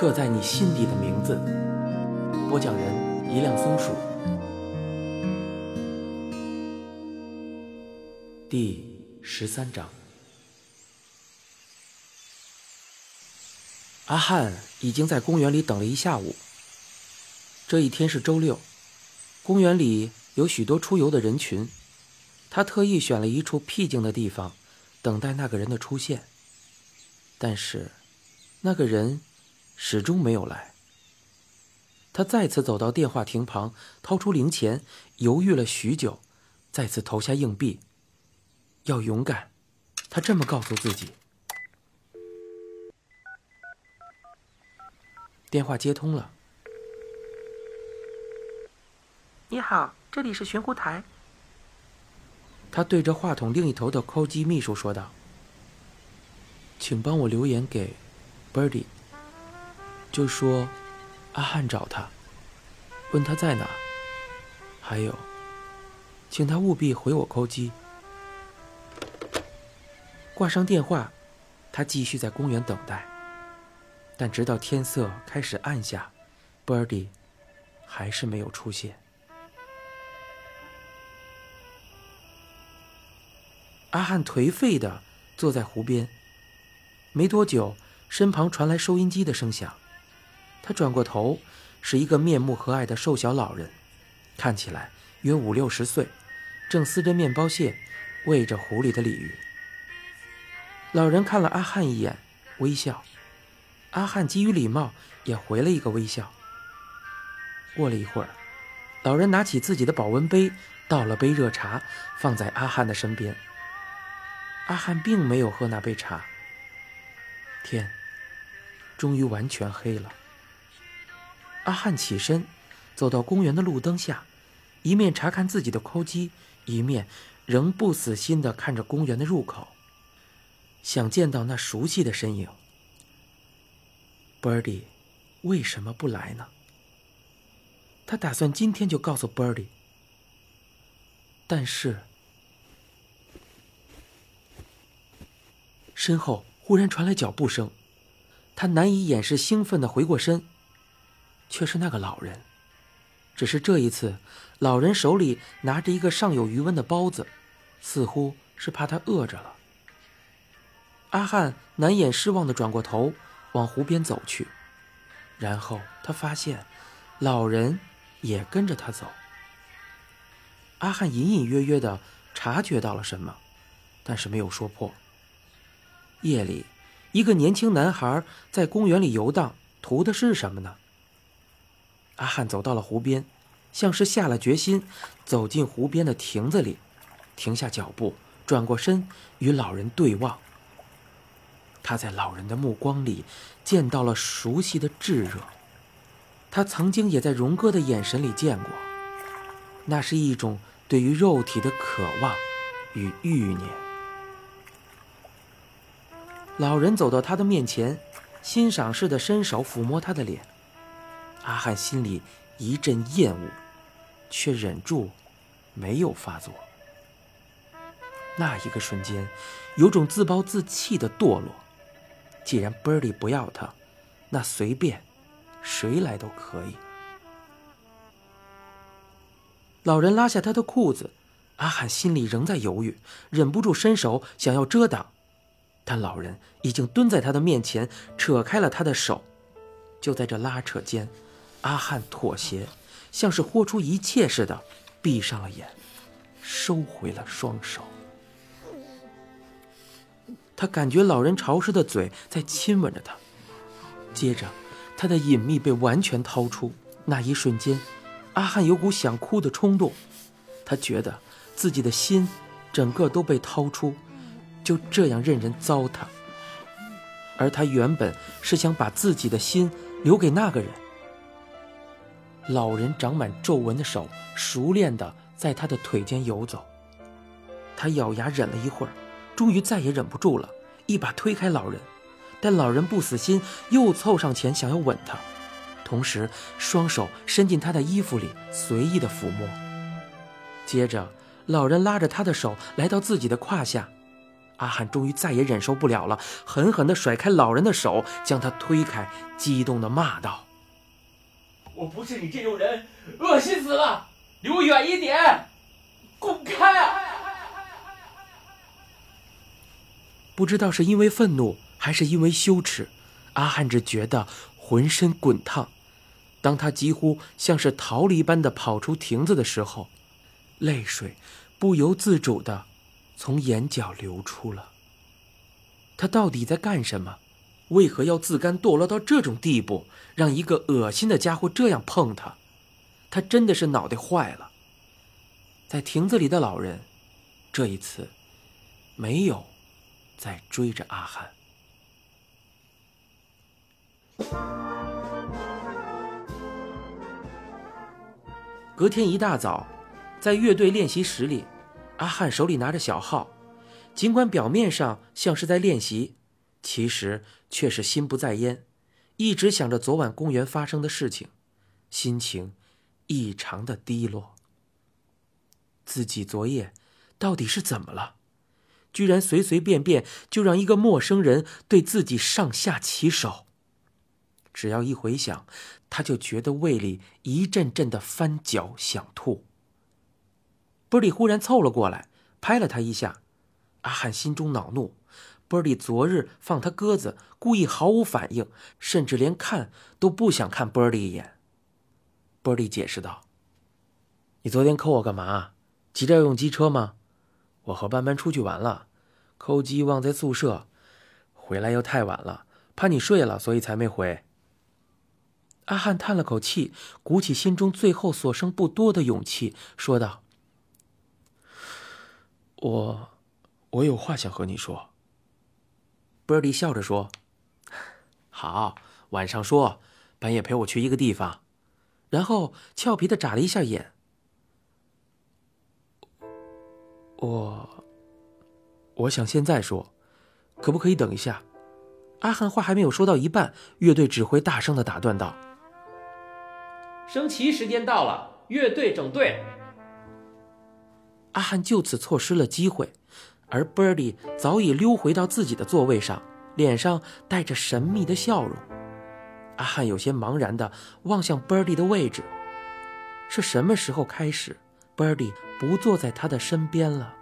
刻在你心底的名字。播讲人：一辆松鼠。第十三章。阿汉已经在公园里等了一下午。这一天是周六，公园里有许多出游的人群。他特意选了一处僻静的地方，等待那个人的出现。但是，那个人始终没有来。他再次走到电话亭旁，掏出零钱，犹豫了许久，再次投下硬币。要勇敢，他这么告诉自己。电话接通了。你好，这里是寻湖台。他对着话筒另一头的扣机秘书说道：“请帮我留言给 Birdy，就说阿汉找他，问他在哪。还有，请他务必回我扣机。”挂上电话，他继续在公园等待。但直到天色开始暗下，Birdy 还是没有出现。阿汉颓废的坐在湖边。没多久，身旁传来收音机的声响。他转过头，是一个面目和蔼的瘦小老人，看起来约五六十岁，正撕着面包屑，喂着湖里的鲤鱼。老人看了阿汉一眼，微笑。阿汉基于礼貌，也回了一个微笑。过了一会儿，老人拿起自己的保温杯，倒了杯热茶，放在阿汉的身边。阿汉并没有喝那杯茶。天终于完全黑了。阿汉起身，走到公园的路灯下，一面查看自己的扣机，一面仍不死心地看着公园的入口，想见到那熟悉的身影。Birdy 为什么不来呢？他打算今天就告诉 Birdy，但是。身后忽然传来脚步声，他难以掩饰兴奋的回过身，却是那个老人。只是这一次，老人手里拿着一个尚有余温的包子，似乎是怕他饿着了。阿汉难掩失望的转过头，往湖边走去，然后他发现，老人也跟着他走。阿汉隐隐约约的察觉到了什么，但是没有说破。夜里，一个年轻男孩在公园里游荡，图的是什么呢？阿汉走到了湖边，像是下了决心，走进湖边的亭子里，停下脚步，转过身与老人对望。他在老人的目光里见到了熟悉的炙热，他曾经也在荣哥的眼神里见过，那是一种对于肉体的渴望与欲念。老人走到他的面前，欣赏似的伸手抚摸他的脸。阿汉心里一阵厌恶，却忍住，没有发作。那一个瞬间，有种自暴自弃的堕落。既然 Birdy 不要他，那随便，谁来都可以。老人拉下他的裤子，阿汉心里仍在犹豫，忍不住伸手想要遮挡。但老人已经蹲在他的面前，扯开了他的手。就在这拉扯间，阿汉妥协，像是豁出一切似的，闭上了眼，收回了双手。他感觉老人潮湿的嘴在亲吻着他，接着，他的隐秘被完全掏出。那一瞬间，阿汉有股想哭的冲动，他觉得自己的心整个都被掏出。就这样任人糟蹋，而他原本是想把自己的心留给那个人。老人长满皱纹的手熟练地在他的腿间游走，他咬牙忍了一会儿，终于再也忍不住了，一把推开老人。但老人不死心，又凑上前想要吻他，同时双手伸进他的衣服里随意的抚摸。接着，老人拉着他的手来到自己的胯下。阿汉终于再也忍受不了了，狠狠地甩开老人的手，将他推开，激动地骂道：“我不是你这种人，恶心死了！离我远一点，滚开！”不知道是因为愤怒还是因为羞耻，阿汉只觉得浑身滚烫。当他几乎像是逃离般的跑出亭子的时候，泪水不由自主的从眼角流出了。他到底在干什么？为何要自甘堕落到这种地步，让一个恶心的家伙这样碰他？他真的是脑袋坏了。在亭子里的老人，这一次没有。在追着阿汉。隔天一大早，在乐队练习室里，阿汉手里拿着小号，尽管表面上像是在练习，其实却是心不在焉，一直想着昨晚公园发生的事情，心情异常的低落。自己昨夜到底是怎么了？居然随随便便就让一个陌生人对自己上下其手。只要一回想，他就觉得胃里一阵阵的翻搅，想吐。波利忽然凑了过来，拍了他一下。阿汉心中恼怒，波利昨日放他鸽子，故意毫无反应，甚至连看都不想看波利一眼。波利解释道：“你昨天扣我干嘛？急着要用机车吗？”我和班班出去玩了，扣机忘在宿舍，回来又太晚了，怕你睡了，所以才没回。阿汉叹了口气，鼓起心中最后所剩不多的勇气，说道：“我，我有话想和你说。” Birdy 笑着说：“好，晚上说，半夜陪我去一个地方。”然后俏皮的眨了一下眼。我，我想现在说，可不可以等一下？阿汉话还没有说到一半，乐队指挥大声的打断道：“升旗时间到了，乐队整队。”阿汉就此错失了机会，而 Birdy 早已溜回到自己的座位上，脸上带着神秘的笑容。阿汉有些茫然的望向 Birdy 的位置，是什么时候开始？Birdy 不坐在他的身边了。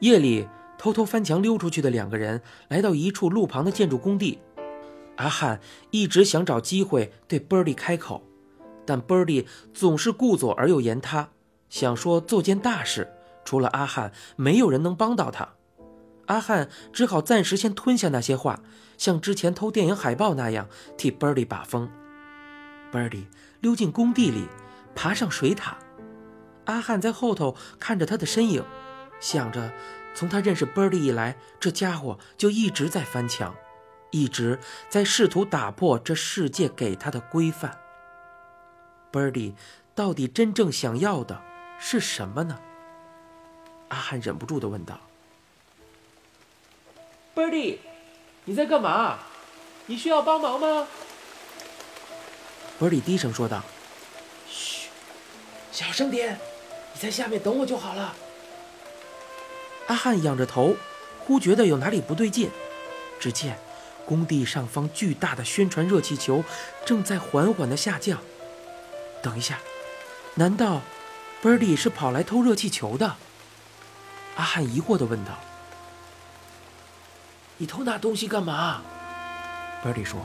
夜里偷偷翻墙溜出去的两个人来到一处路旁的建筑工地。阿汉一直想找机会对 Birdy 开口，但 Birdy 总是顾左而又言他，想说做件大事，除了阿汉，没有人能帮到他。阿汉只好暂时先吞下那些话，像之前偷电影海报那样替 Birdy 把风。Birdy。溜进工地里，爬上水塔。阿汉在后头看着他的身影，想着，从他认识 Birdy 以来，这家伙就一直在翻墙，一直在试图打破这世界给他的规范。Birdy 到底真正想要的是什么呢？阿汉忍不住地问道：“Birdy，你在干嘛？你需要帮忙吗？”伯里低声说道：“嘘，小声点，你在下面等我就好了。”阿汉仰着头，忽觉得有哪里不对劲。只见工地上方巨大的宣传热气球正在缓缓的下降。等一下，难道伯里是跑来偷热气球的？阿汉疑惑的问道：“你偷那东西干嘛？”伯里说。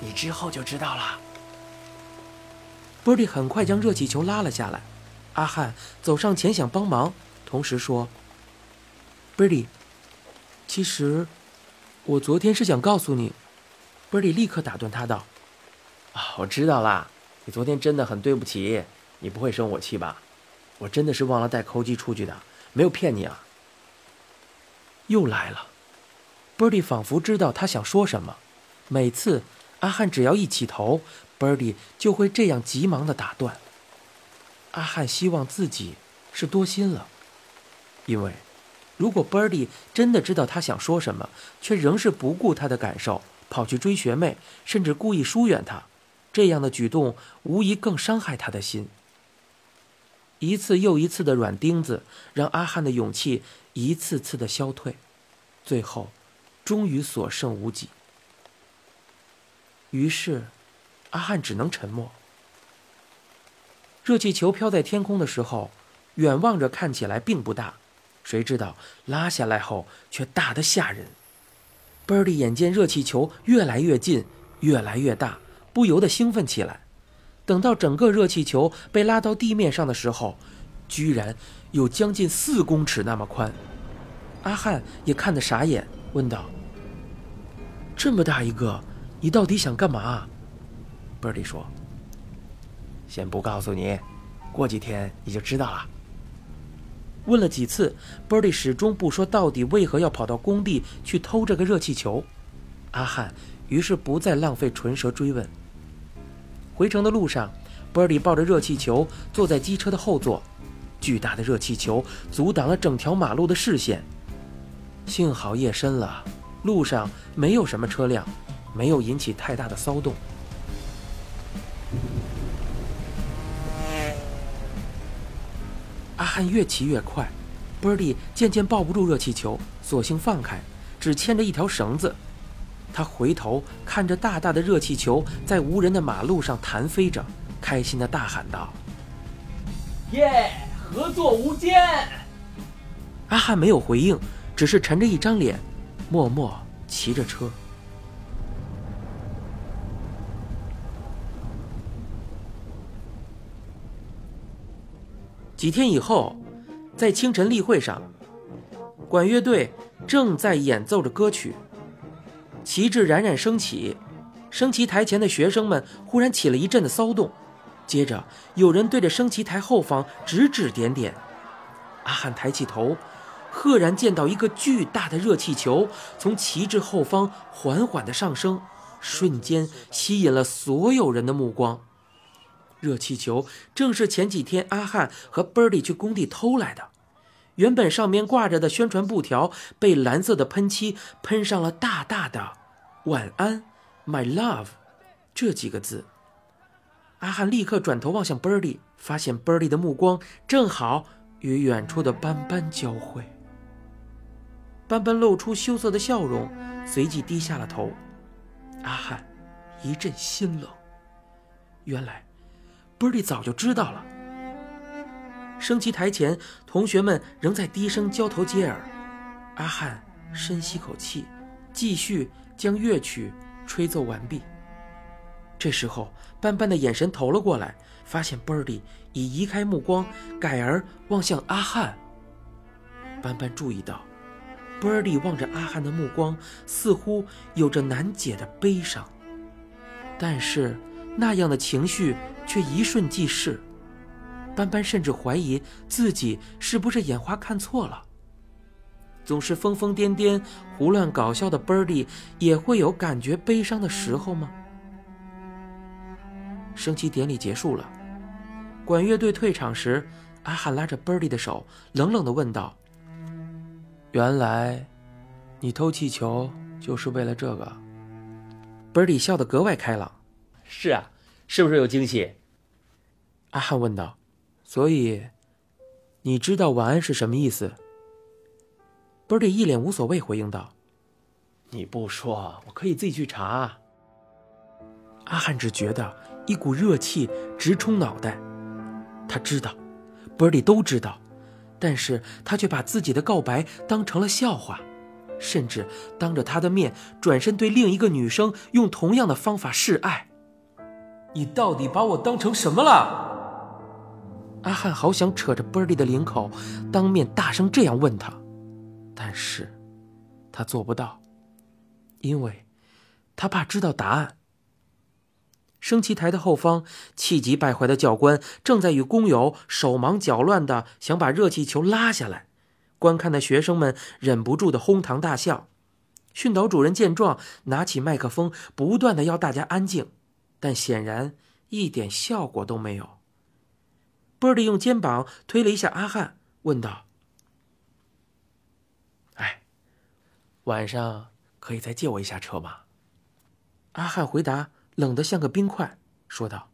你之后就知道了。波利很快将热气球拉了下来，阿汉走上前想帮忙，同时说：“波利，其实我昨天是想告诉你。”波利立刻打断他道：“啊，我知道啦，你昨天真的很对不起，你不会生我气吧？我真的是忘了带扣机出去的，没有骗你啊。”又来了，波利仿佛知道他想说什么，每次。阿汉只要一起头，Birdy 就会这样急忙的打断。阿汉希望自己是多心了，因为如果 Birdy 真的知道他想说什么，却仍是不顾他的感受，跑去追学妹，甚至故意疏远他，这样的举动无疑更伤害他的心。一次又一次的软钉子让阿汉的勇气一次次的消退，最后，终于所剩无几。于是，阿汉只能沉默。热气球飘在天空的时候，远望着看起来并不大，谁知道拉下来后却大得吓人。Birdy 眼见热气球越来越近，越来越大，不由得兴奋起来。等到整个热气球被拉到地面上的时候，居然有将近四公尺那么宽。阿汉也看得傻眼，问道：“这么大一个，你到底想干嘛？”Birdy 说：“先不告诉你，过几天你就知道了。”问了几次，Birdy 始终不说到底为何要跑到工地去偷这个热气球。阿汉于是不再浪费唇舌追问。回程的路上，Birdy 抱着热气球坐在机车的后座，巨大的热气球阻挡了整条马路的视线。幸好夜深了，路上没有什么车辆，没有引起太大的骚动。阿汉越骑越快，Birdy 渐渐抱不住热气球，索性放开，只牵着一条绳子。他回头看着大大的热气球在无人的马路上弹飞着，开心的大喊道：“耶，合作无间！”阿汉没有回应，只是沉着一张脸，默默骑着车。几天以后，在清晨例会上，管乐队正在演奏着歌曲。旗帜冉冉升起，升旗台前的学生们忽然起了一阵的骚动，接着有人对着升旗台后方指指点点。阿汉抬起头，赫然见到一个巨大的热气球从旗帜后方缓缓的上升，瞬间吸引了所有人的目光。热气球正是前几天阿汉和 Birdy 去工地偷来的。原本上面挂着的宣传布条被蓝色的喷漆喷上了大大的“晚安，My love” 这几个字。阿汉立刻转头望向 Birdy，发现 Birdy 的目光正好与远处的斑斑交汇。斑斑露出羞涩的笑容，随即低下了头。阿汉一阵心冷，原来 Birdy 早就知道了。升旗台前，同学们仍在低声交头接耳。阿汉深吸口气，继续将乐曲吹奏完毕。这时候，斑斑的眼神投了过来，发现 Birdy 已移开目光，改而望向阿汉。斑斑注意到，Birdy 望着阿汉的目光似乎有着难解的悲伤，但是那样的情绪却一瞬即逝。斑斑甚至怀疑自己是不是眼花看错了。总是疯疯癫癫、胡乱搞笑的 Birdy 也会有感觉悲伤的时候吗？升旗典礼结束了，管乐队退场时，阿汉拉着 Birdy 的手，冷冷地问道：“原来，你偷气球就是为了这个？”Birdy 笑得格外开朗：“是啊，是不是有惊喜？”阿汉问道。所以，你知道晚安是什么意思？Birdy 一脸无所谓回应道：“你不说，我可以自己去查。”阿汉只觉得一股热气直冲脑袋。他知道，Birdy 都知道，但是他却把自己的告白当成了笑话，甚至当着他的面转身对另一个女生用同样的方法示爱。你到底把我当成什么了？阿汉好想扯着波利的领口，当面大声这样问他，但是，他做不到，因为，他怕知道答案。升旗台的后方，气急败坏的教官正在与工友手忙脚乱的想把热气球拉下来，观看的学生们忍不住的哄堂大笑。训导主任见状，拿起麦克风，不断的要大家安静，但显然一点效果都没有。Birdy 用肩膀推了一下阿汉，问道：“哎，晚上可以再借我一下车吗？”阿汉回答，冷得像个冰块，说道：“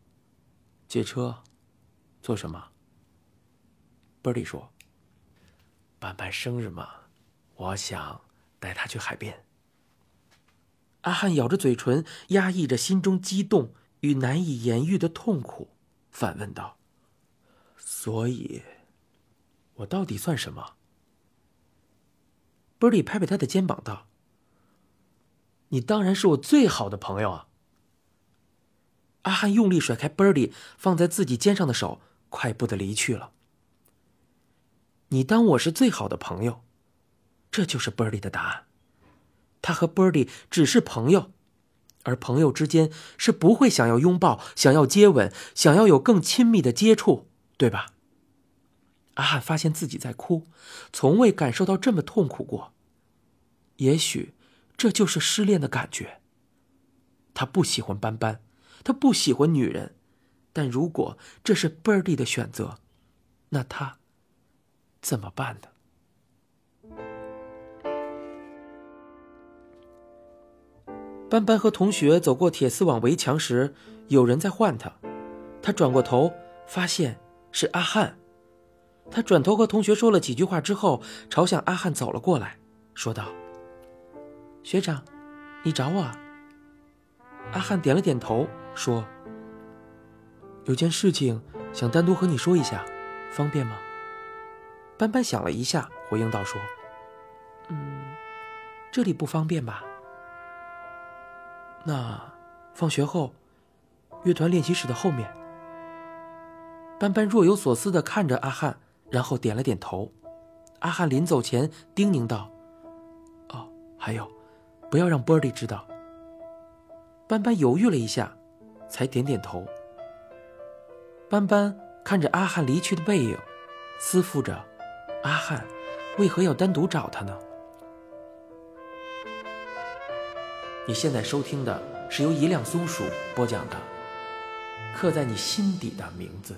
借车，做什么？”波利说：“班班生日嘛，我想带他去海边。”阿汉咬着嘴唇，压抑着心中激动与难以言喻的痛苦，反问道：“所以，我到底算什么？”波利拍拍他的肩膀道：“你当然是我最好的朋友啊！”阿汉用力甩开 Birdy 放在自己肩上的手，快步的离去了。你当我是最好的朋友，这就是 Birdy 的答案。他和 Birdy 只是朋友，而朋友之间是不会想要拥抱、想要接吻、想要有更亲密的接触，对吧？阿汉发现自己在哭，从未感受到这么痛苦过。也许这就是失恋的感觉。他不喜欢斑斑。他不喜欢女人，但如果这是 Birdy 的选择，那他怎么办呢？斑斑和同学走过铁丝网围墙时，有人在唤他。他转过头，发现是阿汉。他转头和同学说了几句话之后，朝向阿汉走了过来，说道：“学长，你找我？”阿汉点了点头。说：“有件事情想单独和你说一下，方便吗？”斑斑想了一下，回应道：“说，嗯，这里不方便吧？那放学后，乐团练习室的后面。”斑斑若有所思的看着阿汉，然后点了点头。阿汉临走前叮咛道：“哦，还有，不要让波利知道。”斑斑犹豫了一下。才点点头。斑斑看着阿汉离去的背影，思妇着：阿汉为何要单独找他呢？你现在收听的是由一辆松鼠播讲的《刻在你心底的名字》。